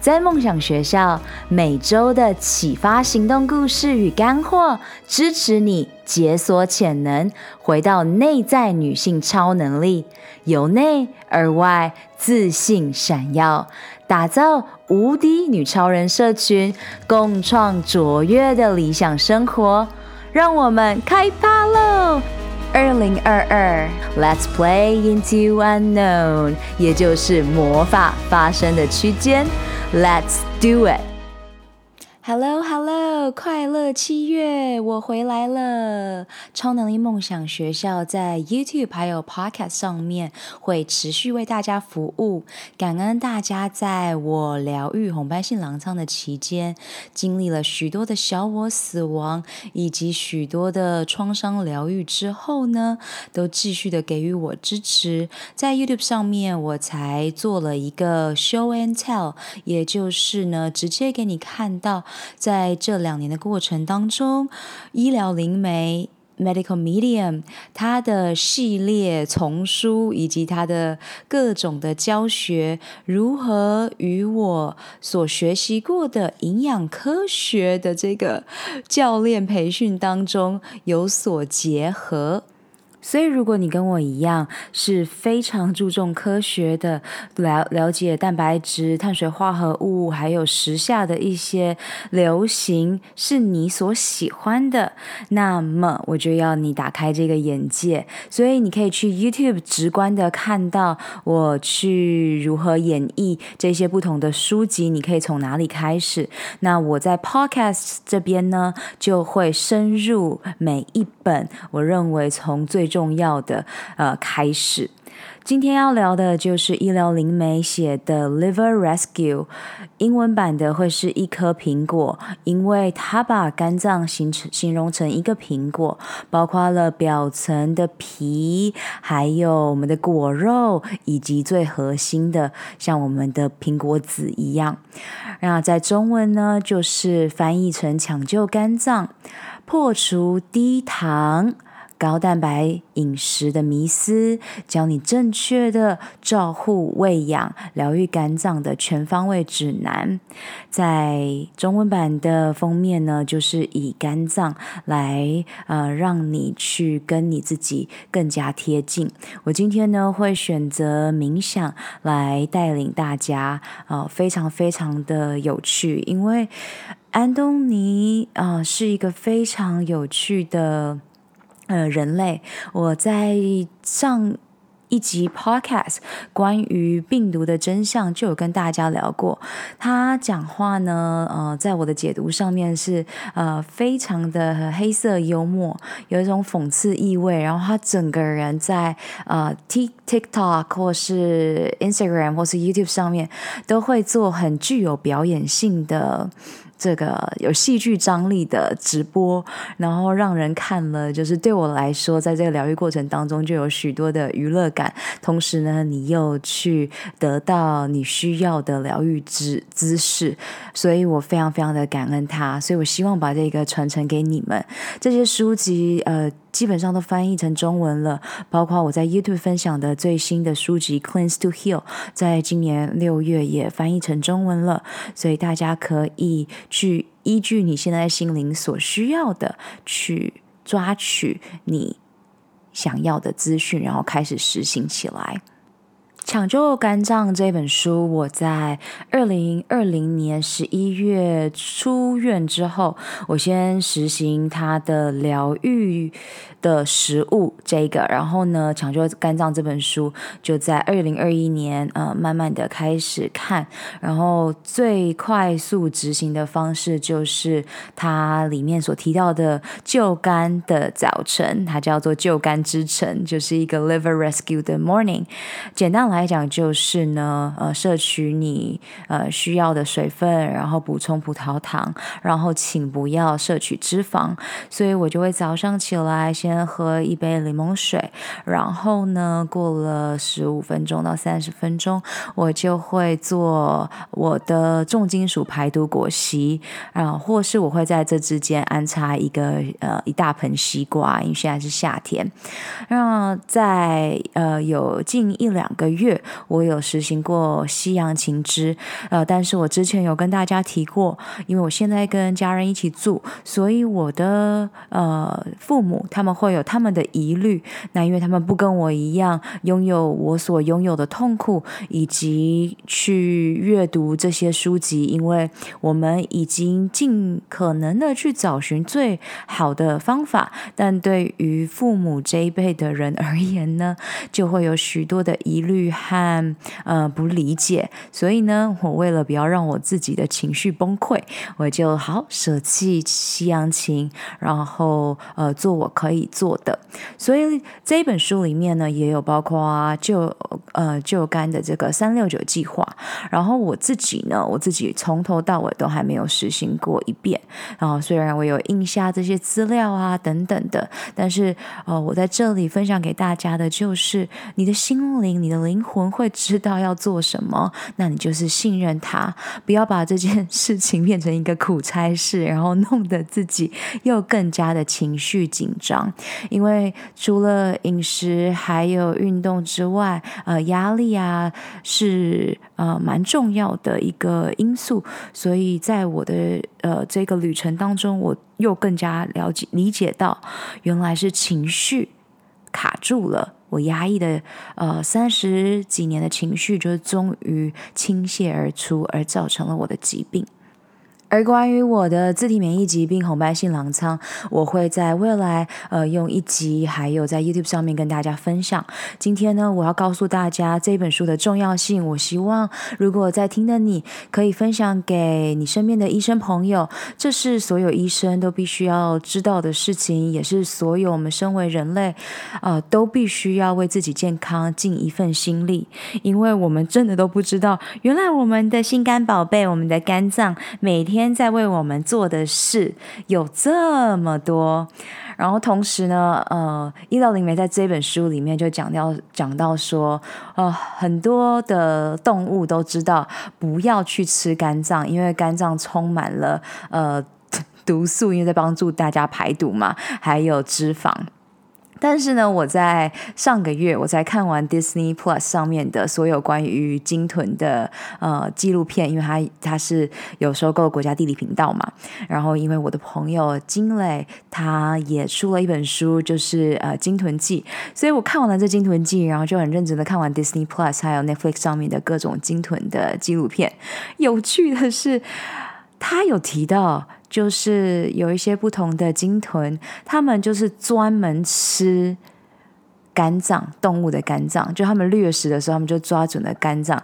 在梦想学校，每周的启发行动故事与干货，支持你解锁潜能，回到内在女性超能力，由内而外自信闪耀，打造无敌女超人社群，共创卓越的理想生活。让我们开趴喽！二零二二，Let's play into unknown，也就是魔法发生的区间。Let's do it! Hello, 快乐七月，我回来了。超能力梦想学校在 YouTube 还有 Podcast 上面会持续为大家服务。感恩大家在我疗愈红斑性狼疮的期间，经历了许多的小我死亡以及许多的创伤疗愈之后呢，都继续的给予我支持。在 YouTube 上面，我才做了一个 Show and Tell，也就是呢，直接给你看到。在这两年的过程当中，医疗灵媒 Medical Medium 它的系列丛书以及它的各种的教学，如何与我所学习过的营养科学的这个教练培训当中有所结合。所以，如果你跟我一样是非常注重科学的，了了解蛋白质、碳水化合物，还有时下的一些流行，是你所喜欢的，那么我就要你打开这个眼界。所以，你可以去 YouTube 直观的看到我去如何演绎这些不同的书籍，你可以从哪里开始。那我在 Podcast 这边呢，就会深入每一本，我认为从最重要的呃开始，今天要聊的就是医疗灵媒写的 Liver Rescue，英文版的会是一颗苹果，因为他把肝脏形成形容成一个苹果，包括了表层的皮，还有我们的果肉，以及最核心的像我们的苹果籽一样。那在中文呢，就是翻译成抢救肝脏，破除低糖。高蛋白饮食的迷思，教你正确的照护、喂养、疗愈肝脏的全方位指南。在中文版的封面呢，就是以肝脏来呃，让你去跟你自己更加贴近。我今天呢，会选择冥想来带领大家，呃，非常非常的有趣，因为安东尼啊，是一个非常有趣的。呃，人类，我在上一集 podcast 关于病毒的真相就有跟大家聊过。他讲话呢，呃，在我的解读上面是呃非常的黑色幽默，有一种讽刺意味。然后他整个人在呃 Tik TikTok 或是 Instagram 或是 YouTube 上面都会做很具有表演性的。这个有戏剧张力的直播，然后让人看了，就是对我来说，在这个疗愈过程当中就有许多的娱乐感，同时呢，你又去得到你需要的疗愈知知识，所以我非常非常的感恩他，所以我希望把这个传承给你们。这些书籍，呃。基本上都翻译成中文了，包括我在 YouTube 分享的最新的书籍《Cleanse to Heal》，在今年六月也翻译成中文了，所以大家可以去依据你现在心灵所需要的，去抓取你想要的资讯，然后开始实行起来。抢救肝脏这本书，我在二零二零年十一月出院之后，我先实行它的疗愈的食物这个，然后呢，抢救肝脏这本书就在二零二一年呃慢慢的开始看，然后最快速执行的方式就是它里面所提到的救肝的早晨，它叫做救肝之晨，就是一个 Liver Rescue 的 Morning，简单来。来讲就是呢，呃，摄取你呃需要的水分，然后补充葡萄糖，然后请不要摄取脂肪。所以我就会早上起来先喝一杯柠檬水，然后呢，过了十五分钟到三十分钟，我就会做我的重金属排毒果昔，啊，或是我会在这之间安插一个呃一大盆西瓜，因为现在是夏天。那在呃有近一两个月，我有实行过西洋情之，呃，但是我之前有跟大家提过，因为我现在跟家人一起住，所以我的呃父母他们会有他们的疑虑，那因为他们不跟我一样拥有我所拥有的痛苦，以及去阅读这些书籍，因为我们已经尽可能的去找寻最好的方法，但对于父母这一辈的人而言呢，就会有许多的疑虑和呃不理解，所以呢，我为了不要让我自己的情绪崩溃，我就好舍弃西洋琴，然后呃做我可以做的。所以这一本书里面呢，也有包括啊就呃就干的这个三六九计划，然后我自己呢，我自己从头到尾都还没有实行过一遍。然后虽然我有印下这些资料啊等等的，但是呃我在这里分享给大家的就是你的心灵，你的灵灵魂会知道要做什么，那你就是信任他，不要把这件事情变成一个苦差事，然后弄得自己又更加的情绪紧张。因为除了饮食还有运动之外，呃，压力啊是呃蛮重要的一个因素，所以在我的呃这个旅程当中，我又更加了解理解到，原来是情绪。卡住了，我压抑的呃三十几年的情绪，就终于倾泻而出，而造成了我的疾病。而关于我的自体免疫疾病红斑性狼疮，我会在未来呃用一集，还有在 YouTube 上面跟大家分享。今天呢，我要告诉大家这本书的重要性。我希望如果在听的你可以分享给你身边的医生朋友，这是所有医生都必须要知道的事情，也是所有我们身为人类呃都必须要为自己健康尽一份心力，因为我们真的都不知道，原来我们的心肝宝贝，我们的肝脏每天。天在为我们做的事有这么多，然后同时呢，呃，医疗灵媒在这本书里面就讲到讲到说，呃，很多的动物都知道不要去吃肝脏，因为肝脏充满了呃毒素，因为在帮助大家排毒嘛，还有脂肪。但是呢，我在上个月我才看完 Disney Plus 上面的所有关于鲸豚的呃纪录片，因为它它是有收购国家地理频道嘛。然后因为我的朋友金磊他也出了一本书，就是呃鲸豚记，所以我看完了这鲸豚记，然后就很认真的看完 Disney Plus 还有 Netflix 上面的各种鲸豚的纪录片。有趣的是，他有提到。就是有一些不同的鲸豚，他们就是专门吃肝脏，动物的肝脏，就他们掠食的时候，他们就抓准了肝脏。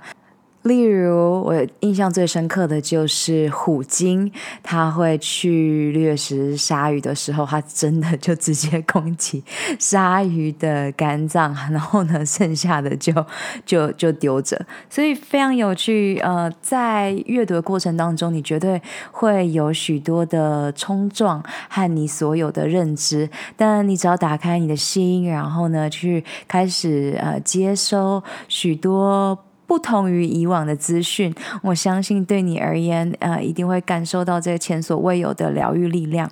例如，我印象最深刻的就是虎鲸，它会去掠食鲨鱼的时候，它真的就直接攻击鲨鱼的肝脏，然后呢，剩下的就 就就丢着。所以非常有趣。呃，在阅读的过程当中，你绝对会有许多的冲撞和你所有的认知，但你只要打开你的心，然后呢，去开始呃接收许多。不同于以往的资讯，我相信对你而言，呃，一定会感受到这个前所未有的疗愈力量。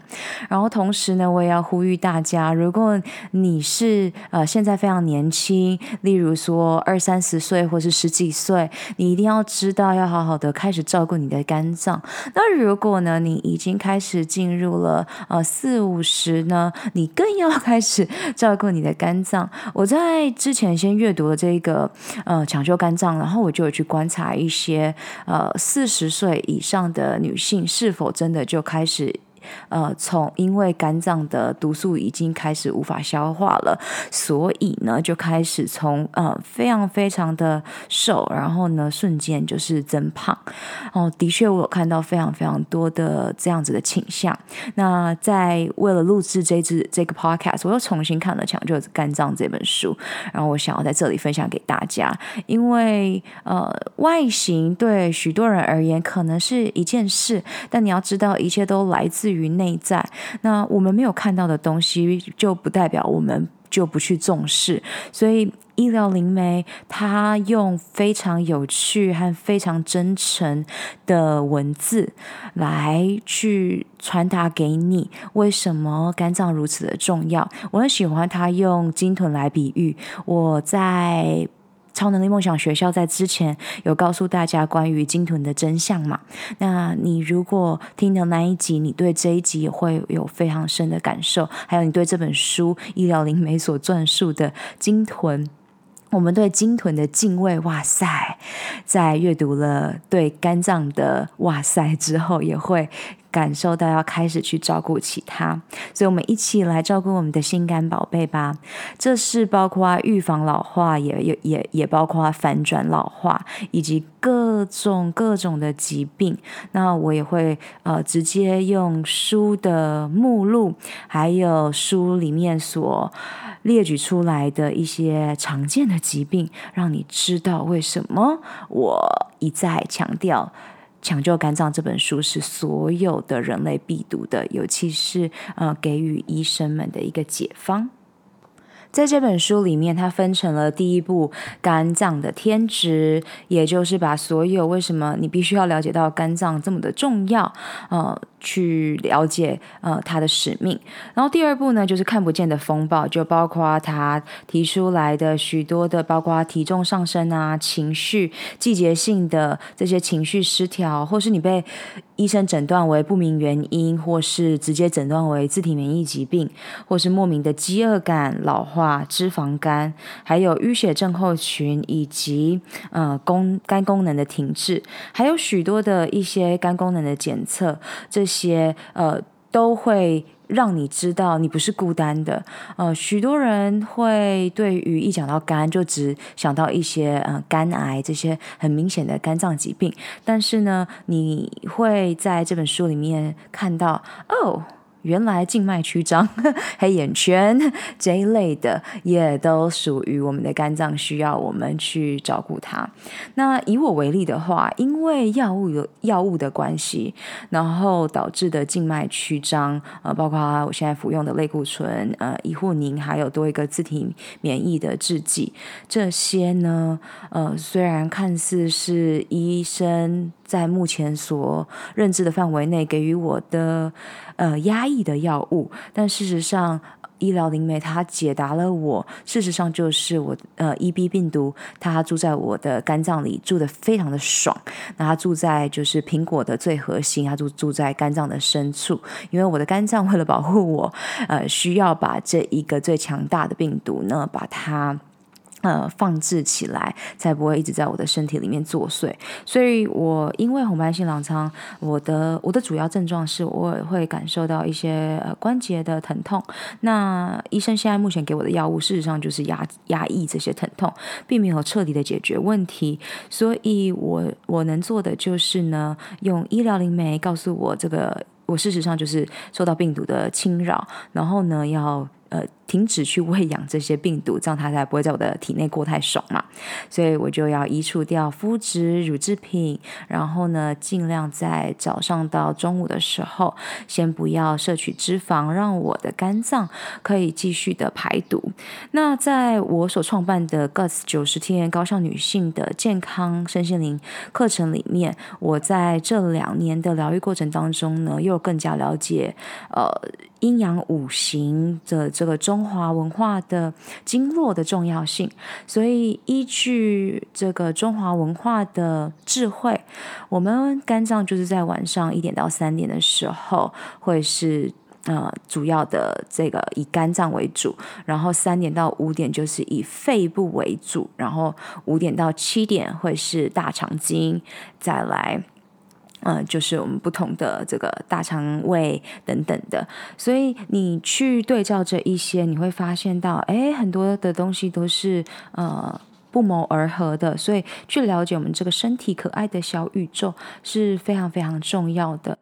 然后同时呢，我也要呼吁大家，如果你是呃现在非常年轻，例如说二三十岁或是十几岁，你一定要知道要好好的开始照顾你的肝脏。那如果呢，你已经开始进入了呃四五十呢，你更要开始照顾你的肝脏。我在之前先阅读了这个呃抢救肝脏。然后我就去观察一些呃四十岁以上的女性是否真的就开始呃，从因为肝脏的毒素已经开始无法消化了，所以呢，就开始从呃非常非常的瘦，然后呢，瞬间就是增胖。哦，的确，我有看到非常非常多的这样子的倾向。那在为了录制这支这个 podcast，我又重新看了《抢救肝脏》这本书，然后我想要在这里分享给大家，因为呃，外形对许多人而言可能是一件事，但你要知道，一切都来自于于内在。那我们没有看到的东西，就不代表我们就不去重视。所以，医疗灵媒他用非常有趣和非常真诚的文字来去传达给你，为什么肝脏如此的重要。我很喜欢他用鲸豚来比喻。我在。超能力梦想学校在之前有告诉大家关于鲸豚的真相嘛？那你如果听的那一集，你对这一集也会有非常深的感受，还有你对这本书医疗灵媒所撰述的鲸豚，我们对鲸豚的敬畏，哇塞，在阅读了对肝脏的哇塞之后，也会。感受到要开始去照顾起他，所以我们一起来照顾我们的心肝宝贝吧。这是包括预防老化，也也也也包括反转老化，以及各种各种的疾病。那我也会呃直接用书的目录，还有书里面所列举出来的一些常见的疾病，让你知道为什么我一再强调。抢救肝脏这本书是所有的人类必读的，尤其是呃，给予医生们的一个解方。在这本书里面，它分成了第一步肝脏的天职，也就是把所有为什么你必须要了解到肝脏这么的重要，呃。去了解呃他的使命，然后第二步呢，就是看不见的风暴，就包括他提出来的许多的，包括体重上升啊、情绪、季节性的这些情绪失调，或是你被医生诊断为不明原因，或是直接诊断为自体免疫疾病，或是莫名的饥饿感、老化、脂肪肝，还有淤血症候群，以及呃功肝功能的停滞，还有许多的一些肝功能的检测这。些呃都会让你知道你不是孤单的。呃，许多人会对于一讲到肝就只想到一些呃肝癌这些很明显的肝脏疾病，但是呢，你会在这本书里面看到哦。原来静脉曲张、黑眼圈 这一类的，也都属于我们的肝脏，需要我们去照顾它。那以我为例的话，因为药物有药物的关系，然后导致的静脉曲张，呃，包括我现在服用的类固醇、呃，依护宁，还有多一个自体免疫的制剂，这些呢，呃，虽然看似是医生。在目前所认知的范围内，给予我的呃压抑的药物，但事实上，医疗灵媒它解答了我，事实上就是我呃 EB 病毒，它住在我的肝脏里，住得非常的爽。那它住在就是苹果的最核心，它住住在肝脏的深处，因为我的肝脏为了保护我，呃，需要把这一个最强大的病毒呢，把它。呃，放置起来才不会一直在我的身体里面作祟。所以，我因为红斑性狼疮，我的我的主要症状是，我会感受到一些呃关节的疼痛。那医生现在目前给我的药物，事实上就是压压抑这些疼痛，并没有彻底的解决问题。所以我我能做的就是呢，用医疗灵媒告诉我，这个我事实上就是受到病毒的侵扰，然后呢要。呃，停止去喂养这些病毒，这样它才不会在我的体内过太爽嘛。所以我就要移除掉麸质、乳制品，然后呢，尽量在早上到中午的时候，先不要摄取脂肪，让我的肝脏可以继续的排毒。那在我所创办的 Guts 九十天高效女性的健康身心灵课程里面，我在这两年的疗愈过程当中呢，又更加了解呃。阴阳五行的这个中华文化的经络的重要性，所以依据这个中华文化的智慧，我们肝脏就是在晚上一点到三点的时候会是呃主要的这个以肝脏为主，然后三点到五点就是以肺部为主，然后五点到七点会是大肠经，再来。嗯，就是我们不同的这个大肠胃等等的。所以你去对照这一些，你会发现到，哎，很多的东西都是呃不谋而合的。所以去了解我们这个身体可爱的小宇宙是非常非常重要的。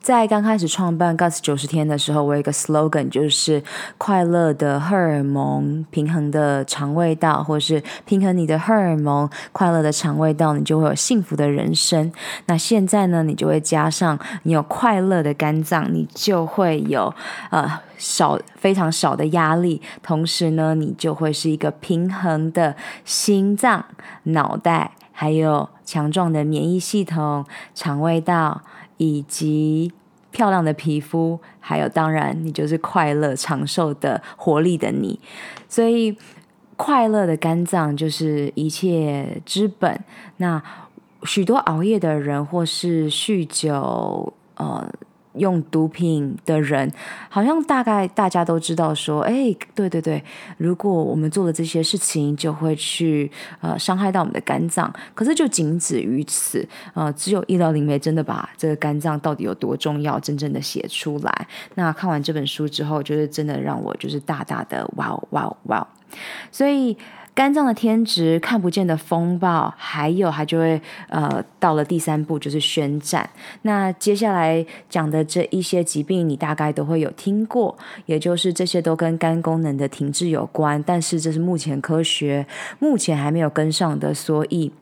在刚开始创办 Guts 九十天的时候，我有一个 slogan，就是快乐的荷尔蒙，平衡的肠胃道，或是平衡你的荷尔蒙，快乐的肠胃道，你就会有幸福的人生。那现在呢，你就会加上你有快乐的肝脏，你就会有呃少非常少的压力，同时呢，你就会是一个平衡的心脏、脑袋，还有强壮的免疫系统、肠胃道。以及漂亮的皮肤，还有当然，你就是快乐、长寿的活力的你。所以，快乐的肝脏就是一切之本。那许多熬夜的人，或是酗酒，呃。用毒品的人，好像大概大家都知道说，哎，对对对，如果我们做了这些事情，就会去呃伤害到我们的肝脏。可是就仅止于此，呃，只有医疗灵媒真的把这个肝脏到底有多重要，真正的写出来。那看完这本书之后，就是真的让我就是大大的哇哦哇哦哇哦，所以。肝脏的天职，看不见的风暴，还有它就会呃到了第三步就是宣战。那接下来讲的这一些疾病，你大概都会有听过，也就是这些都跟肝功能的停滞有关。但是这是目前科学目前还没有跟上的，所以。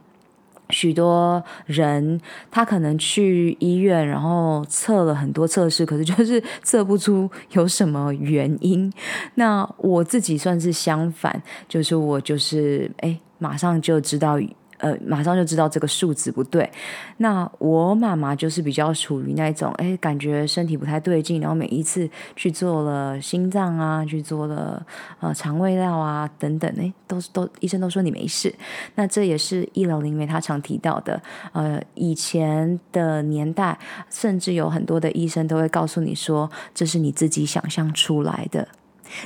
许多人他可能去医院，然后测了很多测试，可是就是测不出有什么原因。那我自己算是相反，就是我就是哎，马上就知道。呃，马上就知道这个数字不对。那我妈妈就是比较处于那种，哎，感觉身体不太对劲，然后每一次去做了心脏啊，去做了呃肠胃道啊等等，哎，都都医生都说你没事。那这也是医疗里面他常提到的。呃，以前的年代，甚至有很多的医生都会告诉你说，这是你自己想象出来的。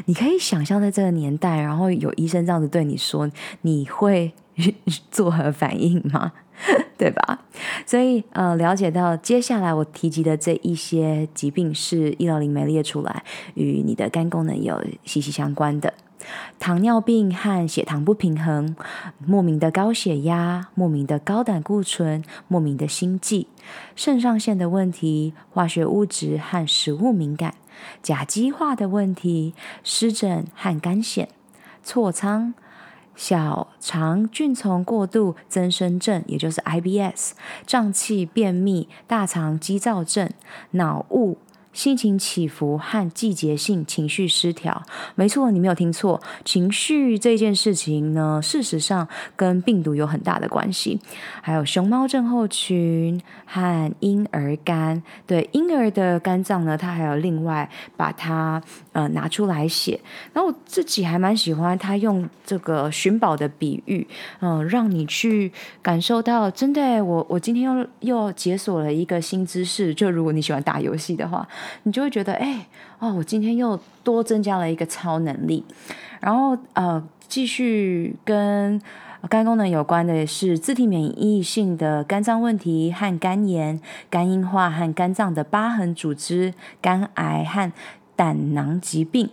你可以想象在这个年代，然后有医生这样子对你说，你会。作何反应吗？对吧？所以呃，了解到接下来我提及的这一些疾病是医疗灵媒列出来，与你的肝功能有息息相关的。糖尿病和血糖不平衡，莫名的高血压，莫名的高胆固醇，莫名的心悸，肾上腺的问题，化学物质和食物敏感，甲基化的问题，湿疹和肝癣，痤疮。小肠菌丛过度增生症，也就是 IBS，胀气、便秘、大肠激躁症、脑雾。心情起伏和季节性情绪失调，没错，你没有听错，情绪这件事情呢，事实上跟病毒有很大的关系。还有熊猫症候群和婴儿肝，对婴儿的肝脏呢，他还有另外把它呃拿出来写。然后我自己还蛮喜欢他用这个寻宝的比喻，嗯、让你去感受到，真的，我我今天又又解锁了一个新知识。就如果你喜欢打游戏的话。你就会觉得，哎，哦，我今天又多增加了一个超能力。然后，呃，继续跟肝功能有关的也是自体免疫性的肝脏问题和肝炎、肝硬化和肝脏的疤痕组织、肝癌和胆囊疾病。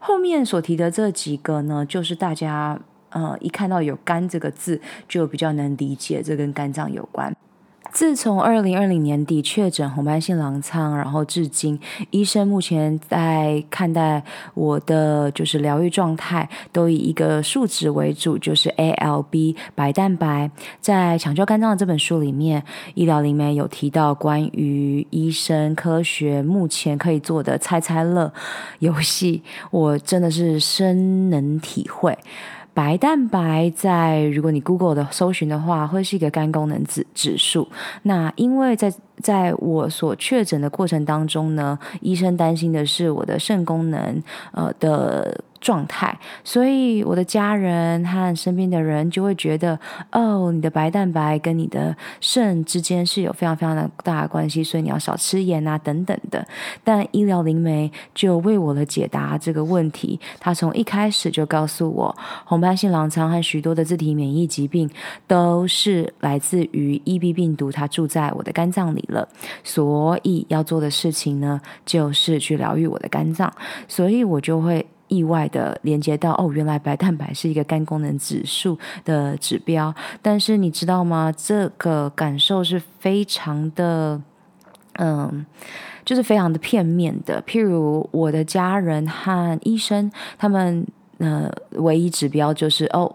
后面所提的这几个呢，就是大家呃一看到有“肝”这个字，就比较能理解这跟肝脏有关。自从二零二零年底确诊红斑性狼疮，然后至今，医生目前在看待我的就是疗愈状态，都以一个数值为主，就是 ALB 白蛋白。在《抢救肝脏》这本书里面，医疗里面有提到关于医生科学目前可以做的猜猜乐游戏，我真的是深能体会。白蛋白在如果你 Google 的搜寻的话，会是一个肝功能指指数。那因为在在我所确诊的过程当中呢，医生担心的是我的肾功能，呃的。状态，所以我的家人和身边的人就会觉得，哦，你的白蛋白跟你的肾之间是有非常非常的大的关系，所以你要少吃盐啊等等的。但医疗灵媒就为我的解答这个问题，他从一开始就告诉我，红斑性狼疮和许多的自体免疫疾病都是来自于 EB 病毒，它住在我的肝脏里了。所以要做的事情呢，就是去疗愈我的肝脏。所以我就会。意外的连接到哦，原来白蛋白是一个肝功能指数的指标，但是你知道吗？这个感受是非常的，嗯，就是非常的片面的。譬如我的家人和医生，他们呃，唯一指标就是哦。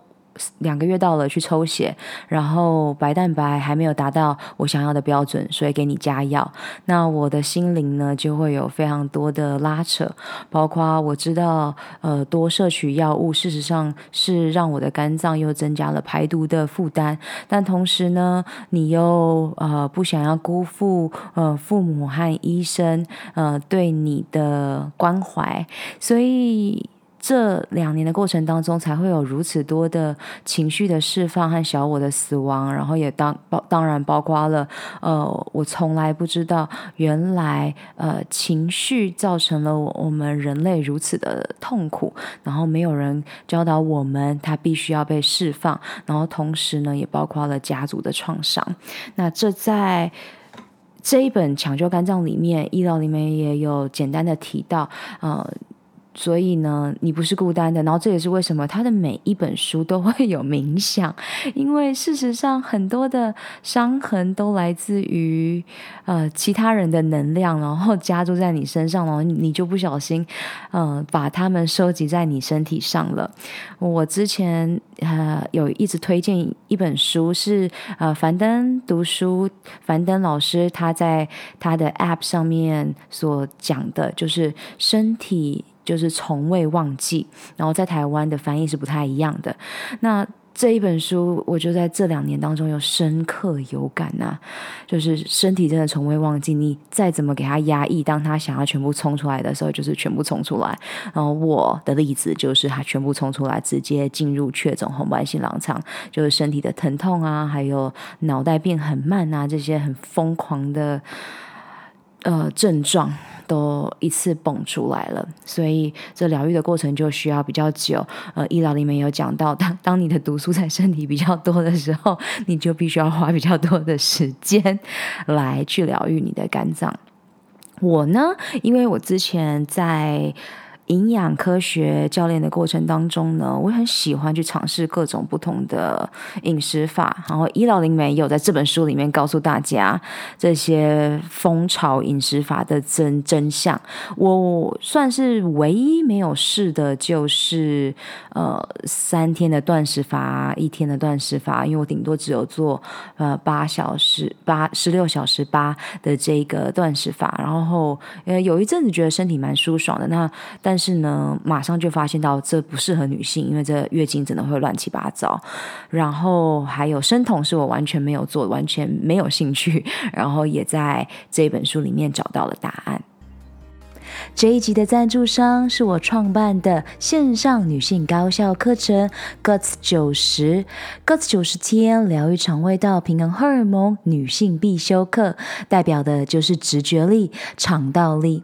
两个月到了，去抽血，然后白蛋白还没有达到我想要的标准，所以给你加药。那我的心灵呢，就会有非常多的拉扯，包括我知道，呃，多摄取药物，事实上是让我的肝脏又增加了排毒的负担。但同时呢，你又呃不想要辜负呃父母和医生呃对你的关怀，所以。这两年的过程当中，才会有如此多的情绪的释放和小我的死亡，然后也当包当然包括了，呃，我从来不知道原来呃情绪造成了我我们人类如此的痛苦，然后没有人教导我们，它必须要被释放，然后同时呢，也包括了家族的创伤。那这在这一本抢救肝脏里面，医疗里面也有简单的提到，呃。所以呢，你不是孤单的。然后这也是为什么他的每一本书都会有冥想，因为事实上很多的伤痕都来自于呃其他人的能量，然后加注在你身上，然后你就不小心呃把它们收集在你身体上了。我之前呃有一直推荐一本书是呃樊登读书，樊登老师他在他的 App 上面所讲的就是身体。就是从未忘记，然后在台湾的翻译是不太一样的。那这一本书，我就在这两年当中有深刻有感呐、啊，就是身体真的从未忘记，你再怎么给他压抑，当他想要全部冲出来的时候，就是全部冲出来。然后我的例子就是他全部冲出来，直接进入确诊红斑性狼疮，就是身体的疼痛啊，还有脑袋变很慢啊，这些很疯狂的呃症状。都一次蹦出来了，所以这疗愈的过程就需要比较久。呃，医疗里面有讲到，当当你的毒素在身体比较多的时候，你就必须要花比较多的时间来去疗愈你的肝脏。我呢，因为我之前在。营养科学教练的过程当中呢，我很喜欢去尝试各种不同的饮食法。然后，医疗灵媒也有在这本书里面告诉大家这些蜂巢饮食法的真真相。我算是唯一没有试的，就是呃三天的断食法，一天的断食法，因为我顶多只有做呃八小时八十六小时八的这个断食法。然后呃有一阵子觉得身体蛮舒爽的，那但。但是呢，马上就发现到这不适合女性，因为这月经真的会乱七八糟。然后还有生酮是我完全没有做，完全没有兴趣。然后也在这本书里面找到了答案。这一集的赞助商是我创办的线上女性高效课程 Guts 九十 Guts 九十天疗愈肠胃道、平衡荷尔蒙女性必修课，代表的就是直觉力、肠道力。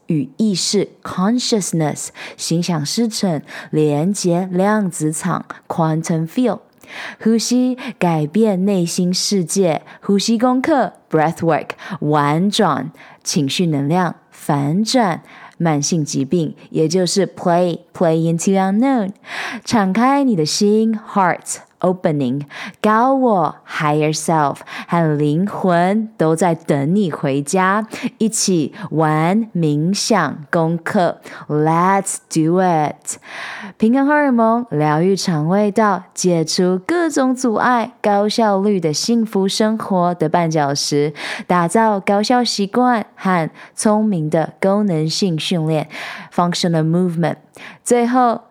与意识 （consciousness）、心想事成、连接量子场 （quantum field）、呼吸改变内心世界、呼吸功课 （breathwork）、婉转情绪能量反转。慢性疾病，也就是 play play into unknown，敞开你的心 heart opening，高我 higher self 和灵魂都在等你回家，一起玩冥想功课，Let's do it！平衡荷尔蒙，疗愈肠胃道，解除各种阻碍，高效率的幸福生活的绊脚石，打造高效习惯和聪明的功能性训练，Functional Movement。最后。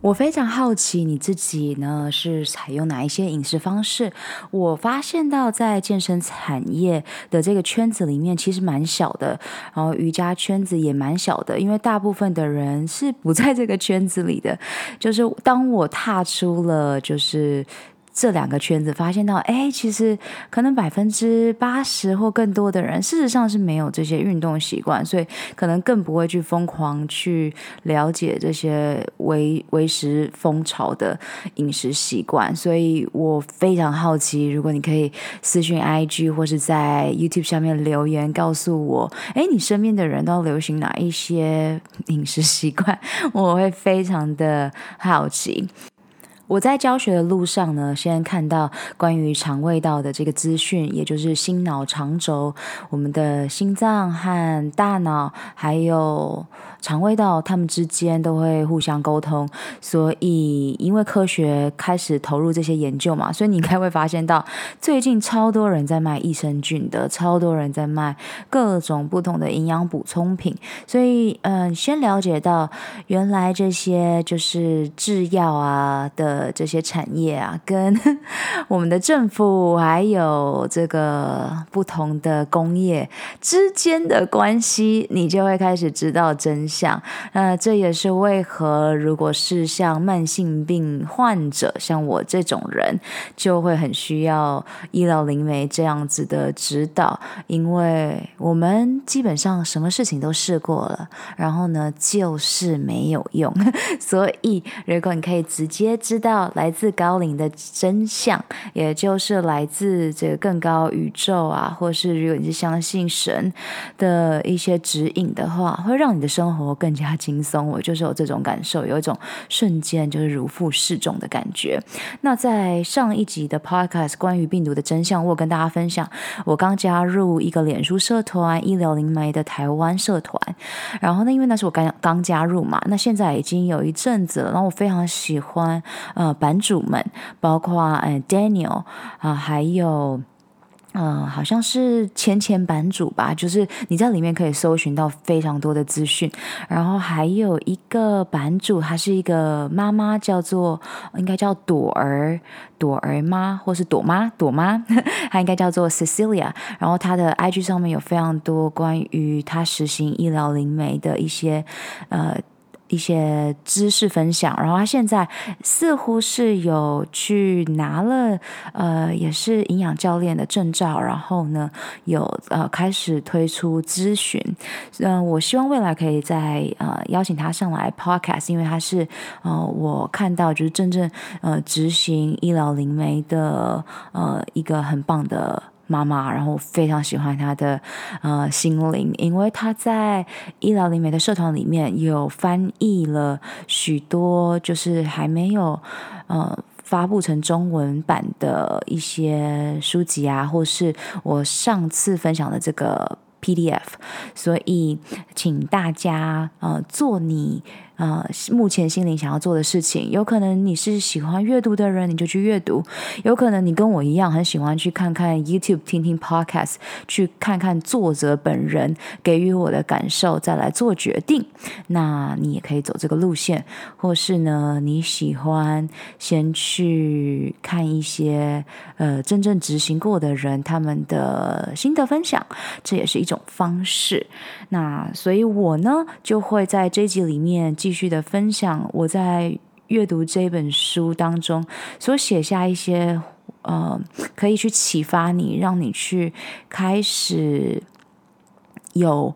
我非常好奇你自己呢是采用哪一些饮食方式？我发现到在健身产业的这个圈子里面，其实蛮小的，然后瑜伽圈子也蛮小的，因为大部分的人是不在这个圈子里的。就是当我踏出了，就是。这两个圈子发现到，哎，其实可能百分之八十或更多的人，事实上是没有这些运动习惯，所以可能更不会去疯狂去了解这些维维持风潮的饮食习惯。所以我非常好奇，如果你可以私讯 IG 或是在 YouTube 下面留言告诉我，哎，你身边的人都流行哪一些饮食习惯，我会非常的好奇。我在教学的路上呢，先看到关于肠胃道的这个资讯，也就是心脑肠轴，我们的心脏和大脑，还有。肠胃道，他们之间都会互相沟通，所以因为科学开始投入这些研究嘛，所以你应该会发现到最近超多人在卖益生菌的，超多人在卖各种不同的营养补充品。所以，嗯，先了解到原来这些就是制药啊的这些产业啊，跟 我们的政府还有这个不同的工业之间的关系，你就会开始知道真。想，那这也是为何，如果是像慢性病患者，像我这种人，就会很需要医疗灵媒这样子的指导，因为我们基本上什么事情都试过了，然后呢，就是没有用。所以，如果你可以直接知道来自高灵的真相，也就是来自这个更高宇宙啊，或是如果你是相信神的一些指引的话，会让你的生活。我更加轻松，我就是有这种感受，有一种瞬间就是如负释重的感觉。那在上一集的 Podcast 关于病毒的真相，我跟大家分享，我刚加入一个脸书社团——医疗灵媒的台湾社团。然后呢，因为那是我刚刚加入嘛，那现在已经有一阵子了。然后我非常喜欢呃版主们，包括呃 Daniel 啊、还有。嗯，好像是前前版主吧，就是你在里面可以搜寻到非常多的资讯，然后还有一个版主，她是一个妈妈，叫做应该叫朵儿朵儿妈，或是朵妈朵妈，她应该叫做 Cecilia，然后她的 IG 上面有非常多关于她实行医疗灵媒的一些呃。一些知识分享，然后他现在似乎是有去拿了呃，也是营养教练的证照，然后呢有呃开始推出咨询，嗯、我希望未来可以再呃邀请他上来 podcast，因为他是呃我看到就是真正呃执行医疗灵媒的呃一个很棒的。妈妈，然后非常喜欢她的呃心灵，因为她在医疗灵媒的社团里面有翻译了许多，就是还没有呃发布成中文版的一些书籍啊，或是我上次分享的这个 PDF，所以请大家呃做你。呃，目前心灵想要做的事情，有可能你是喜欢阅读的人，你就去阅读；有可能你跟我一样，很喜欢去看看 YouTube、听听 Podcast，去看看作者本人给予我的感受，再来做决定。那你也可以走这个路线，或是呢，你喜欢先去看一些呃真正执行过的人他们的心得分享，这也是一种方式。那所以，我呢就会在这一集里面继续的分享我在阅读这本书当中所写下一些呃，可以去启发你，让你去开始有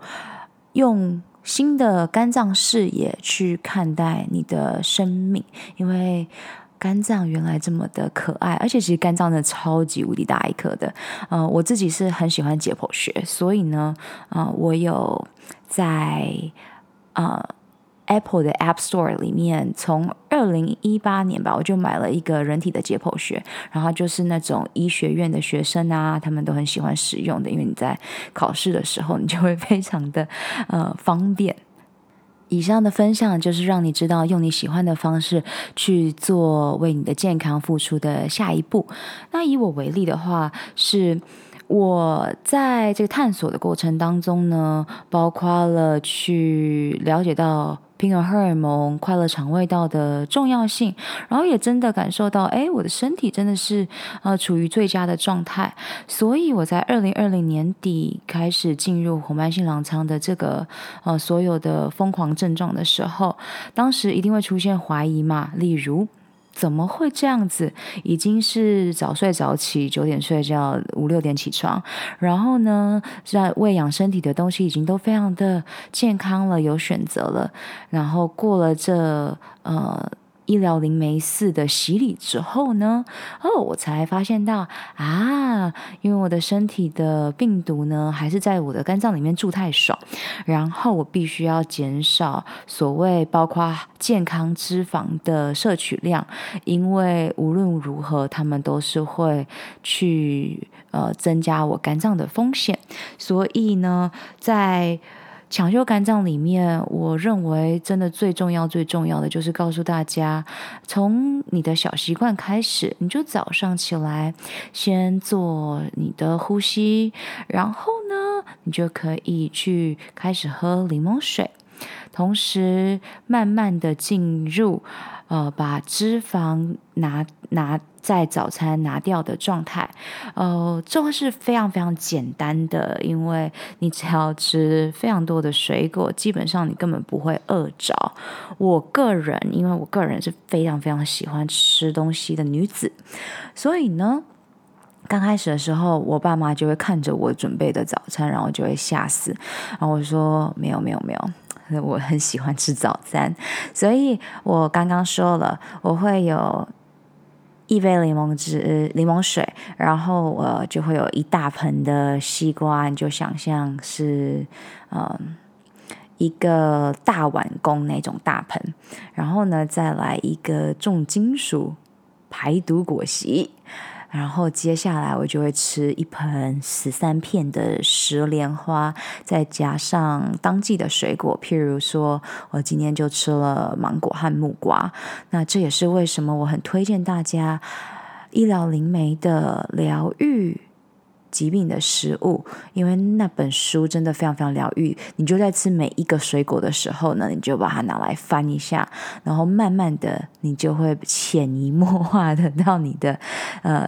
用新的肝脏视野去看待你的生命，因为肝脏原来这么的可爱，而且其实肝脏真的超级无敌大一颗的。呃，我自己是很喜欢解剖学，所以呢，呃，我有在呃。Apple 的 App Store 里面，从二零一八年吧，我就买了一个人体的解剖学，然后就是那种医学院的学生啊，他们都很喜欢使用的，因为你在考试的时候，你就会非常的呃方便。以上的分享就是让你知道用你喜欢的方式去做为你的健康付出的下一步。那以我为例的话，是。我在这个探索的过程当中呢，包括了去了解到平衡荷尔蒙、快乐肠胃道的重要性，然后也真的感受到，哎，我的身体真的是呃处于最佳的状态。所以我在二零二零年底开始进入红斑性狼疮的这个呃所有的疯狂症状的时候，当时一定会出现怀疑嘛，例如。怎么会这样子？已经是早睡早起，九点睡觉，五六点起床，然后呢，在喂养身体的东西已经都非常的健康了，有选择了，然后过了这呃。医疗灵媒四的洗礼之后呢，哦，我才发现到啊，因为我的身体的病毒呢，还是在我的肝脏里面住太爽，然后我必须要减少所谓包括健康脂肪的摄取量，因为无论如何，他们都是会去呃增加我肝脏的风险，所以呢，在。抢救肝脏里面，我认为真的最重要、最重要的就是告诉大家，从你的小习惯开始，你就早上起来先做你的呼吸，然后呢，你就可以去开始喝柠檬水，同时慢慢的进入。呃，把脂肪拿拿在早餐拿掉的状态，呃，这会是非常非常简单的，因为你只要吃非常多的水果，基本上你根本不会饿着。我个人，因为我个人是非常非常喜欢吃东西的女子，所以呢，刚开始的时候，我爸妈就会看着我准备的早餐，然后就会吓死，然后我说没有没有没有。我很喜欢吃早餐，所以我刚刚说了，我会有一杯柠檬汁、柠檬水，然后呃就会有一大盆的西瓜，你就想象是嗯一个大碗公那种大盆，然后呢，再来一个重金属排毒果昔。然后接下来我就会吃一盆十三片的石莲花，再加上当季的水果，譬如说我今天就吃了芒果和木瓜。那这也是为什么我很推荐大家医疗灵媒的疗愈疾病的食物，因为那本书真的非常非常疗愈。你就在吃每一个水果的时候呢，你就把它拿来翻一下，然后慢慢的你就会潜移默化的到你的呃。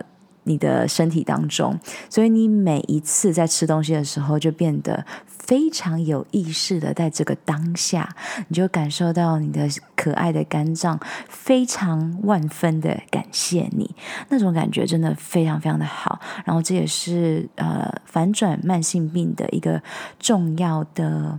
你的身体当中，所以你每一次在吃东西的时候，就变得非常有意识的在这个当下，你就感受到你的可爱的肝脏非常万分的感谢你，那种感觉真的非常非常的好。然后这也是呃反转慢性病的一个重要的。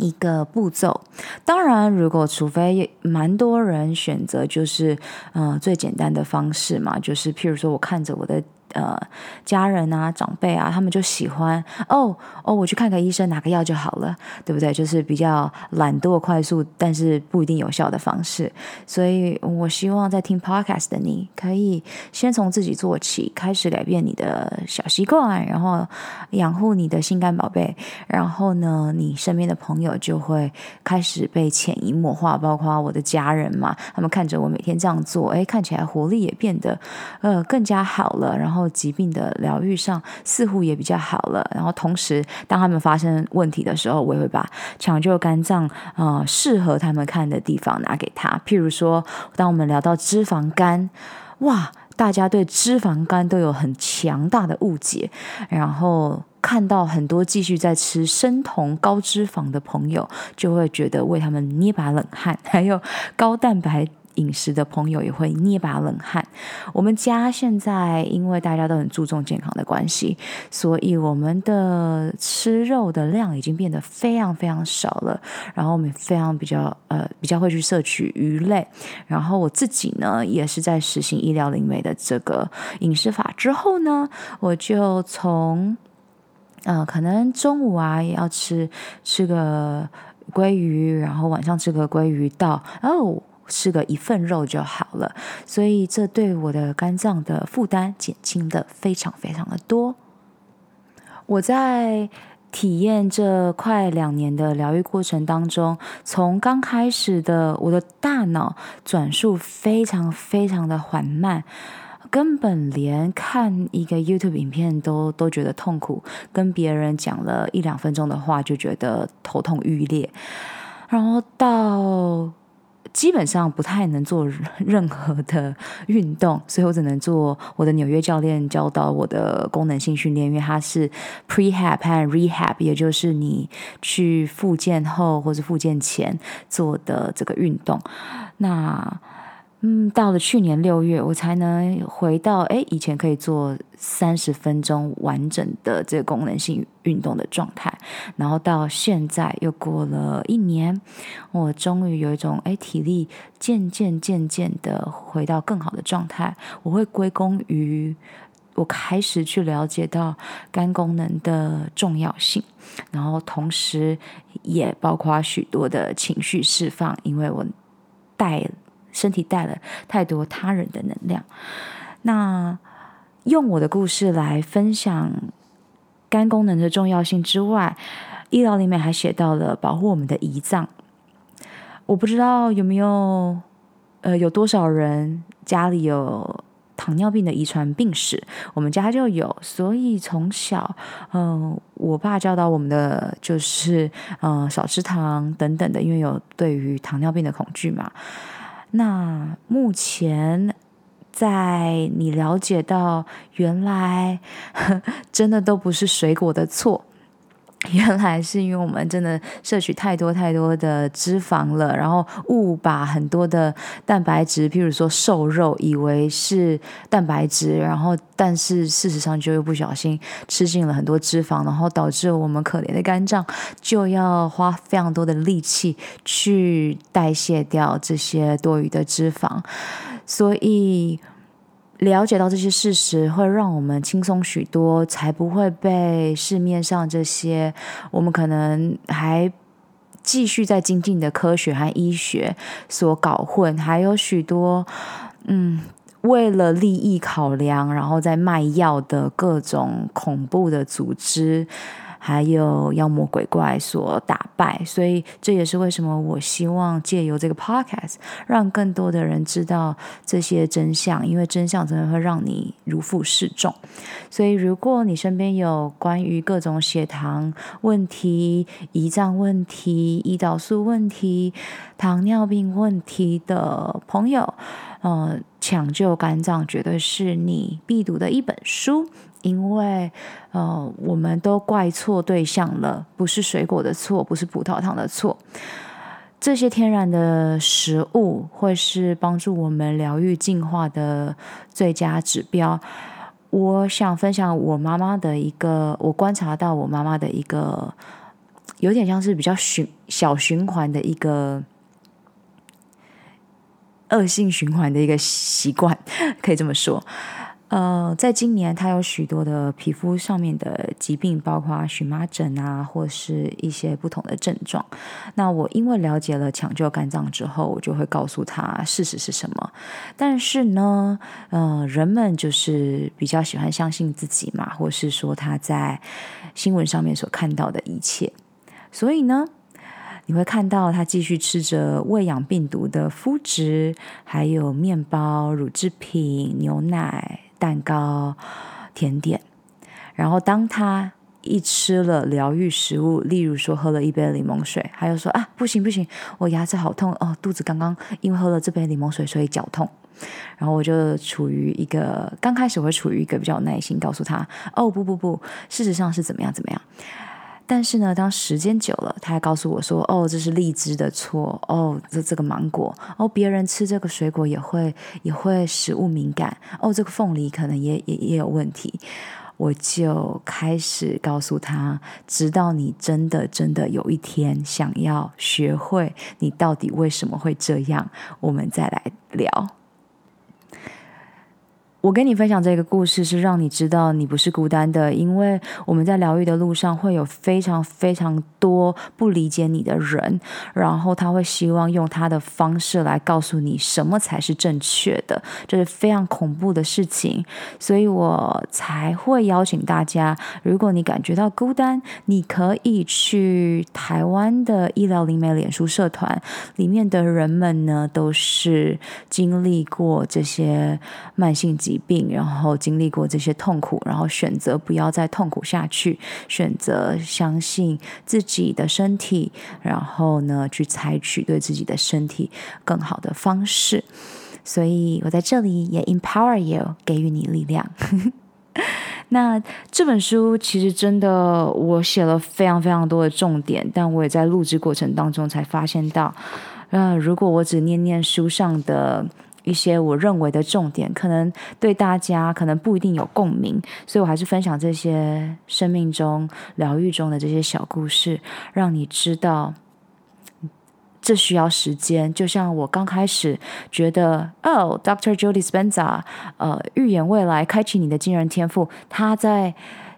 一个步骤，当然，如果除非蛮多人选择，就是嗯最简单的方式嘛，就是譬如说我看着我的。呃，家人啊，长辈啊，他们就喜欢哦哦，我去看个医生，拿个药就好了，对不对？就是比较懒惰、快速，但是不一定有效的方式。所以我希望在听 Podcast 的你，可以先从自己做起，开始改变你的小习惯，然后养护你的心肝宝贝。然后呢，你身边的朋友就会开始被潜移默化，包括我的家人嘛，他们看着我每天这样做，哎，看起来活力也变得呃更加好了，然后。疾病的疗愈上似乎也比较好了，然后同时，当他们发生问题的时候，我也会把抢救肝脏啊、呃、适合他们看的地方拿给他。譬如说，当我们聊到脂肪肝，哇，大家对脂肪肝都有很强大的误解，然后看到很多继续在吃生酮高脂肪的朋友，就会觉得为他们捏把冷汗，还有高蛋白。饮食的朋友也会捏把冷汗。我们家现在因为大家都很注重健康的关系，所以我们的吃肉的量已经变得非常非常少了。然后我们非常比较呃比较会去摄取鱼类。然后我自己呢也是在实行医疗灵媒的这个饮食法之后呢，我就从呃可能中午啊也要吃吃个鲑鱼，然后晚上吃个鲑鱼到哦。吃个一份肉就好了，所以这对我的肝脏的负担减轻的非常非常的多。我在体验这快两年的疗愈过程当中，从刚开始的我的大脑转速非常非常的缓慢，根本连看一个 YouTube 影片都都觉得痛苦，跟别人讲了一两分钟的话就觉得头痛欲裂，然后到。基本上不太能做 任何的运动，所以我只能做我的纽约教练教导我的功能性训练，因为它是 prehab 和 rehab，也就是你去复健后或者复健前做的这个运动。那嗯，到了去年六月，我才能回到哎，以前可以做三十分钟完整的这个功能性运动的状态。然后到现在又过了一年，我终于有一种哎，体力渐渐渐渐的回到更好的状态。我会归功于我开始去了解到肝功能的重要性，然后同时也包括许多的情绪释放，因为我带。身体带了太多他人的能量，那用我的故事来分享肝功能的重要性之外，医疗里面还写到了保护我们的胰脏。我不知道有没有呃有多少人家里有糖尿病的遗传病史，我们家就有，所以从小嗯、我爸教导我们的就是嗯、少吃糖等等的，因为有对于糖尿病的恐惧嘛。那目前，在你了解到原来 真的都不是水果的错。原来是因为我们真的摄取太多太多的脂肪了，然后误把很多的蛋白质，譬如说瘦肉，以为是蛋白质，然后但是事实上就又不小心吃进了很多脂肪，然后导致我们可怜的肝脏就要花非常多的力气去代谢掉这些多余的脂肪，所以。了解到这些事实，会让我们轻松许多，才不会被市面上这些我们可能还继续在精进的科学和医学所搞混，还有许多嗯，为了利益考量，然后在卖药的各种恐怖的组织。还有妖魔鬼怪所打败。所以这也是为什么我希望借由这个 podcast，让更多的人知道这些真相，因为真相真的会让你如负适重。所以如果你身边有关于各种血糖问题、胰脏问题、胰岛素问题、糖尿病问题的朋友，呃，抢救肝脏绝对是你必读的一本书，因为呃，我们都怪错对象了，不是水果的错，不是葡萄糖的错，这些天然的食物会是帮助我们疗愈进化的最佳指标。我想分享我妈妈的一个，我观察到我妈妈的一个，有点像是比较循小循环的一个。恶性循环的一个习惯，可以这么说。呃，在今年，他有许多的皮肤上面的疾病，包括荨麻疹啊，或是一些不同的症状。那我因为了解了抢救肝脏之后，我就会告诉他事实是什么。但是呢，呃，人们就是比较喜欢相信自己嘛，或是说他在新闻上面所看到的一切。所以呢，你会看到他继续吃着喂养病毒的麸质，还有面包、乳制品、牛奶、蛋糕、甜点。然后当他一吃了疗愈食物，例如说喝了一杯柠檬水，他又说啊，不行不行，我牙齿好痛哦，肚子刚刚因为喝了这杯柠檬水，所以绞痛。然后我就处于一个刚开始会处于一个比较耐心，告诉他哦，不不不，事实上是怎么样怎么样。但是呢，当时间久了，他还告诉我说：“哦，这是荔枝的错，哦，这这个芒果，哦，别人吃这个水果也会也会食物敏感，哦，这个凤梨可能也也也有问题。”我就开始告诉他，直到你真的真的有一天想要学会，你到底为什么会这样，我们再来聊。我跟你分享这个故事，是让你知道你不是孤单的，因为我们在疗愈的路上会有非常非常多不理解你的人，然后他会希望用他的方式来告诉你什么才是正确的，这是非常恐怖的事情，所以我才会邀请大家，如果你感觉到孤单，你可以去台湾的医疗灵媒脸书社团里面的人们呢，都是经历过这些慢性疾。疾病，然后经历过这些痛苦，然后选择不要再痛苦下去，选择相信自己的身体，然后呢，去采取对自己的身体更好的方式。所以我在这里也 empower you，给予你力量。那这本书其实真的，我写了非常非常多的重点，但我也在录制过程当中才发现到，呃，如果我只念念书上的。一些我认为的重点，可能对大家可能不一定有共鸣，所以我还是分享这些生命中疗愈中的这些小故事，让你知道这需要时间。就像我刚开始觉得，哦，Dr. Joe Dispenza，呃，预言未来，开启你的惊人天赋，他在。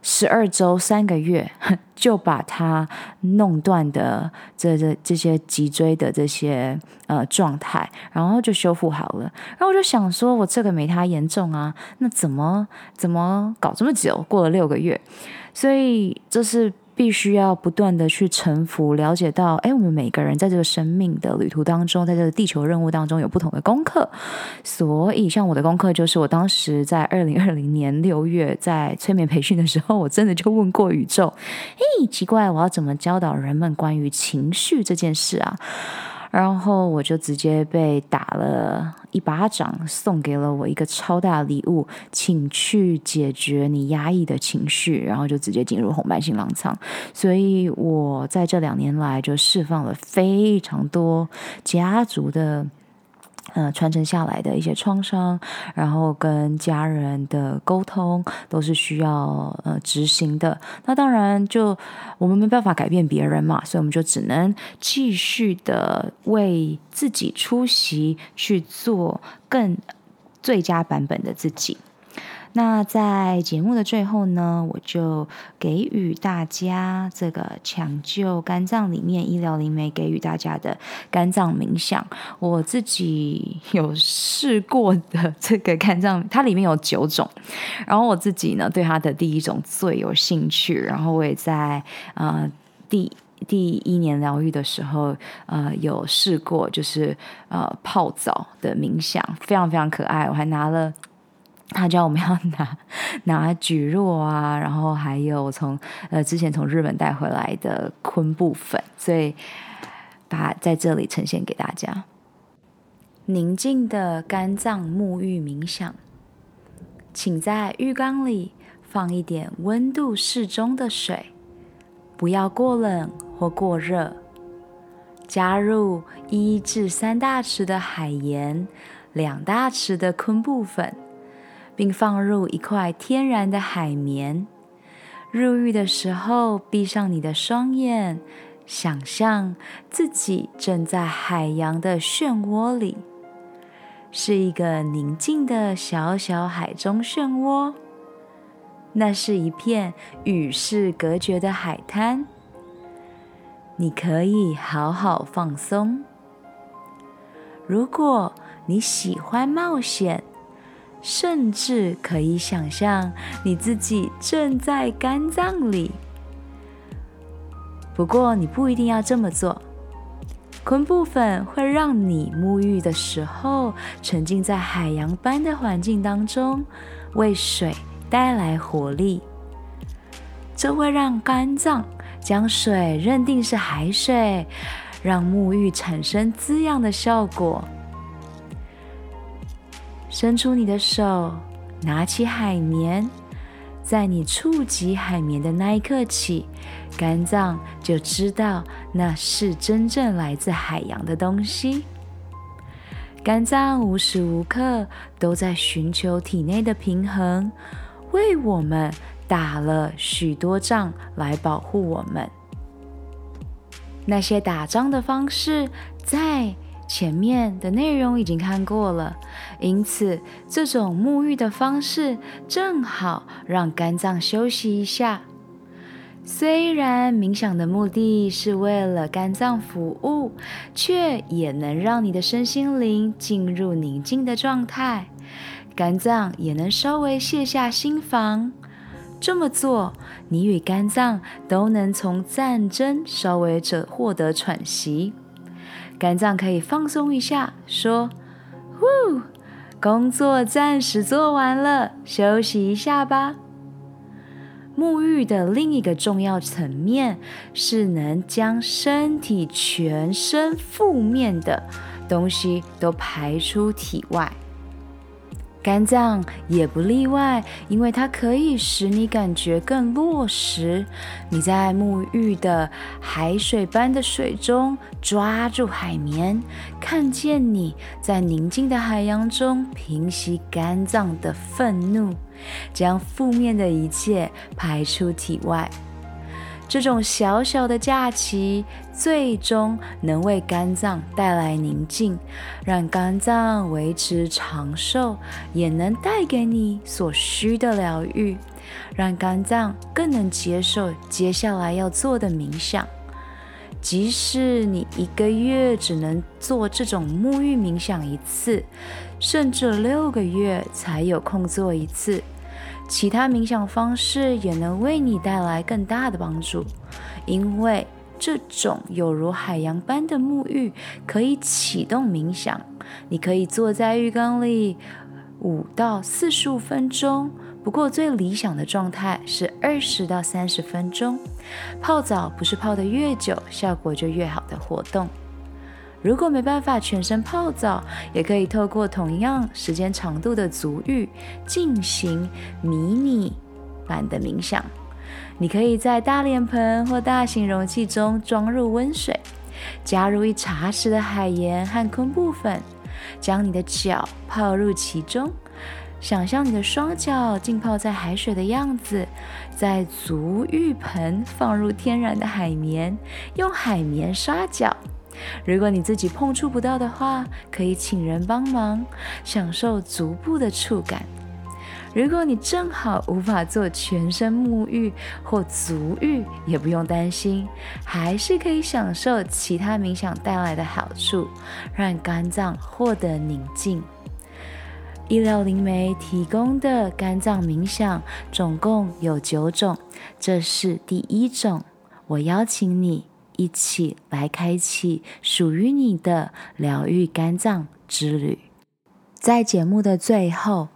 十二周三个月 就把它弄断的这这这些脊椎的这些呃状态，然后就修复好了。然后我就想说，我这个没他严重啊，那怎么怎么搞这么久？过了六个月，所以这是。必须要不断的去臣服，了解到，哎，我们每个人在这个生命的旅途当中，在这个地球任务当中有不同的功课。所以，像我的功课就是，我当时在二零二零年六月在催眠培训的时候，我真的就问过宇宙，嘿，奇怪，我要怎么教导人们关于情绪这件事啊？然后我就直接被打了一巴掌，送给了我一个超大礼物，请去解决你压抑的情绪，然后就直接进入红斑性狼疮。所以我在这两年来就释放了非常多家族的。呃，传承下来的一些创伤，然后跟家人的沟通都是需要呃执行的。那当然就，我们没办法改变别人嘛，所以我们就只能继续的为自己出席，去做更最佳版本的自己。那在节目的最后呢，我就给予大家这个抢救肝脏里面医疗灵媒给予大家的肝脏冥想。我自己 有试过的 这个肝脏，它里面有九种，然后我自己呢对它的第一种最有兴趣，然后我也在呃第第一年疗愈的时候呃有试过，就是呃泡澡的冥想，非常非常可爱，我还拿了。他叫我们要拿 拿蒟蒻啊，然后还有从呃之前从日本带回来的昆布粉，所以把在这里呈现给大家。宁静的肝脏沐浴冥想，请在浴缸里放一点温度适中的水，不要过冷或过热。加入一至三大匙的海盐，两大匙的昆布粉。并放入一块天然的海绵。入浴的时候，闭上你的双眼，想象自己正在海洋的漩涡里，是一个宁静的小小海中漩涡。那是一片与世隔绝的海滩，你可以好好放松。如果你喜欢冒险，甚至可以想象你自己正在肝脏里，不过你不一定要这么做。昆布粉会让你沐浴的时候沉浸在海洋般的环境当中，为水带来活力。这会让肝脏将水认定是海水，让沐浴产生滋养的效果。伸出你的手，拿起海绵，在你触及海绵的那一刻起，肝脏就知道那是真正来自海洋的东西。肝脏无时无刻都在寻求体内的平衡，为我们打了许多仗来保护我们。那些打仗的方式，在。前面的内容已经看过了，因此这种沐浴的方式正好让肝脏休息一下。虽然冥想的目的是为了肝脏服务，却也能让你的身心灵进入宁静的状态，肝脏也能稍微卸下心防。这么做，你与肝脏都能从战争稍微者获得喘息。肝脏可以放松一下，说：“呼，工作暂时做完了，休息一下吧。”沐浴的另一个重要层面是能将身体全身负面的东西都排出体外。肝脏也不例外，因为它可以使你感觉更落实。你在沐浴的海水般的水中抓住海绵，看见你在宁静的海洋中平息肝脏的愤怒，将负面的一切排出体外。这种小小的假期，最终能为肝脏带来宁静，让肝脏维持长寿，也能带给你所需的疗愈，让肝脏更能接受接下来要做的冥想。即使你一个月只能做这种沐浴冥想一次，甚至六个月才有空做一次。其他冥想方式也能为你带来更大的帮助，因为这种有如海洋般的沐浴可以启动冥想。你可以坐在浴缸里五到四十五分钟，不过最理想的状态是二十到三十分钟。泡澡不是泡得越久，效果就越好的活动。如果没办法全身泡澡，也可以透过同样时间长度的足浴进行迷你版的冥想。你可以在大脸盆或大型容器中装入温水，加入一茶匙的海盐和昆布粉，将你的脚泡入其中，想象你的双脚浸泡在海水的样子，在足浴盆放入天然的海绵，用海绵刷脚。如果你自己碰触不到的话，可以请人帮忙，享受足部的触感。如果你正好无法做全身沐浴或足浴，也不用担心，还是可以享受其他冥想带来的好处，让肝脏获得宁静。医疗灵媒提供的肝脏冥想总共有九种，这是第一种。我邀请你一起来开启属于你的疗愈肝脏之旅。在节目的最后，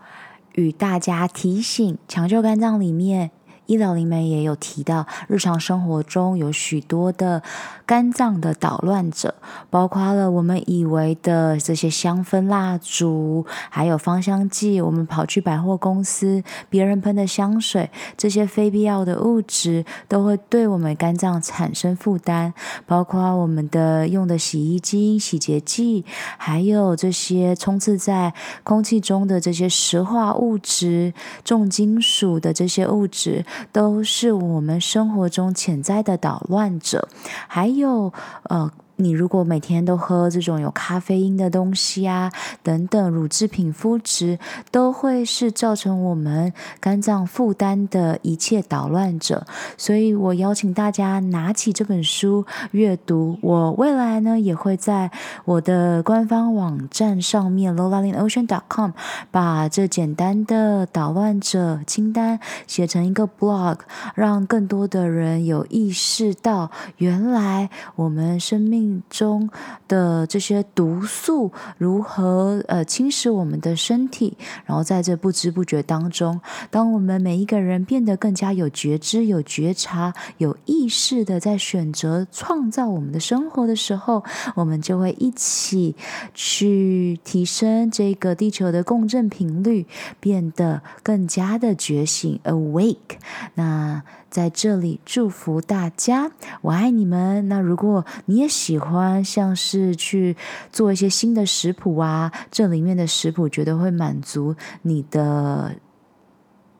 与大家提醒：抢救肝脏里面。医疗里面也有提到，日常生活中有许多的肝脏的捣乱者，包括了我们以为的这些香氛蜡烛，还有芳香剂，我们跑去百货公司，别人喷的香水，这些非必要的物质都会对我们肝脏产生负担，包括我们的用的洗衣精、洗洁剂，还有这些充斥在空气中的这些石化物质、重金属的这些物质。都是我们生活中潜在的捣乱者，还有呃。你如果每天都喝这种有咖啡因的东西啊，等等乳制品、麸质，都会是造成我们肝脏负担的一切捣乱者。所以我邀请大家拿起这本书阅读。我未来呢，也会在我的官方网站上面 lolalingocean.com 把这简单的捣乱者清单写成一个 blog，让更多的人有意识到，原来我们生命。中的这些毒素如何呃侵蚀我们的身体？然后在这不知不觉当中，当我们每一个人变得更加有觉知、有觉察、有意识的在选择创造我们的生活的时候，我们就会一起去提升这个地球的共振频率，变得更加的觉醒 （awake）。那在这里祝福大家，我爱你们。那如果你也喜欢，像是去做一些新的食谱啊，这里面的食谱绝对会满足你的。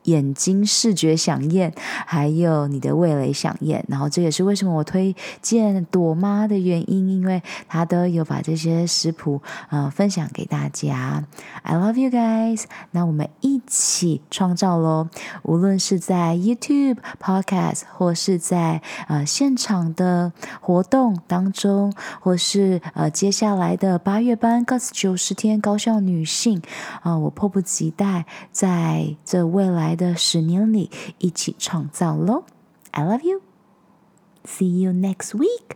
眼睛视觉响应，还有你的味蕾响应，然后这也是为什么我推荐朵妈的原因，因为她都有把这些食谱呃分享给大家。I love you guys，那我们一起创造喽！无论是在 YouTube Podcast，或是在呃现场的活动当中，或是呃接下来的八月班 Guts 九十天高效女性啊、我迫不及待在这未来的十年里一起创造喽！I love you. See you next week.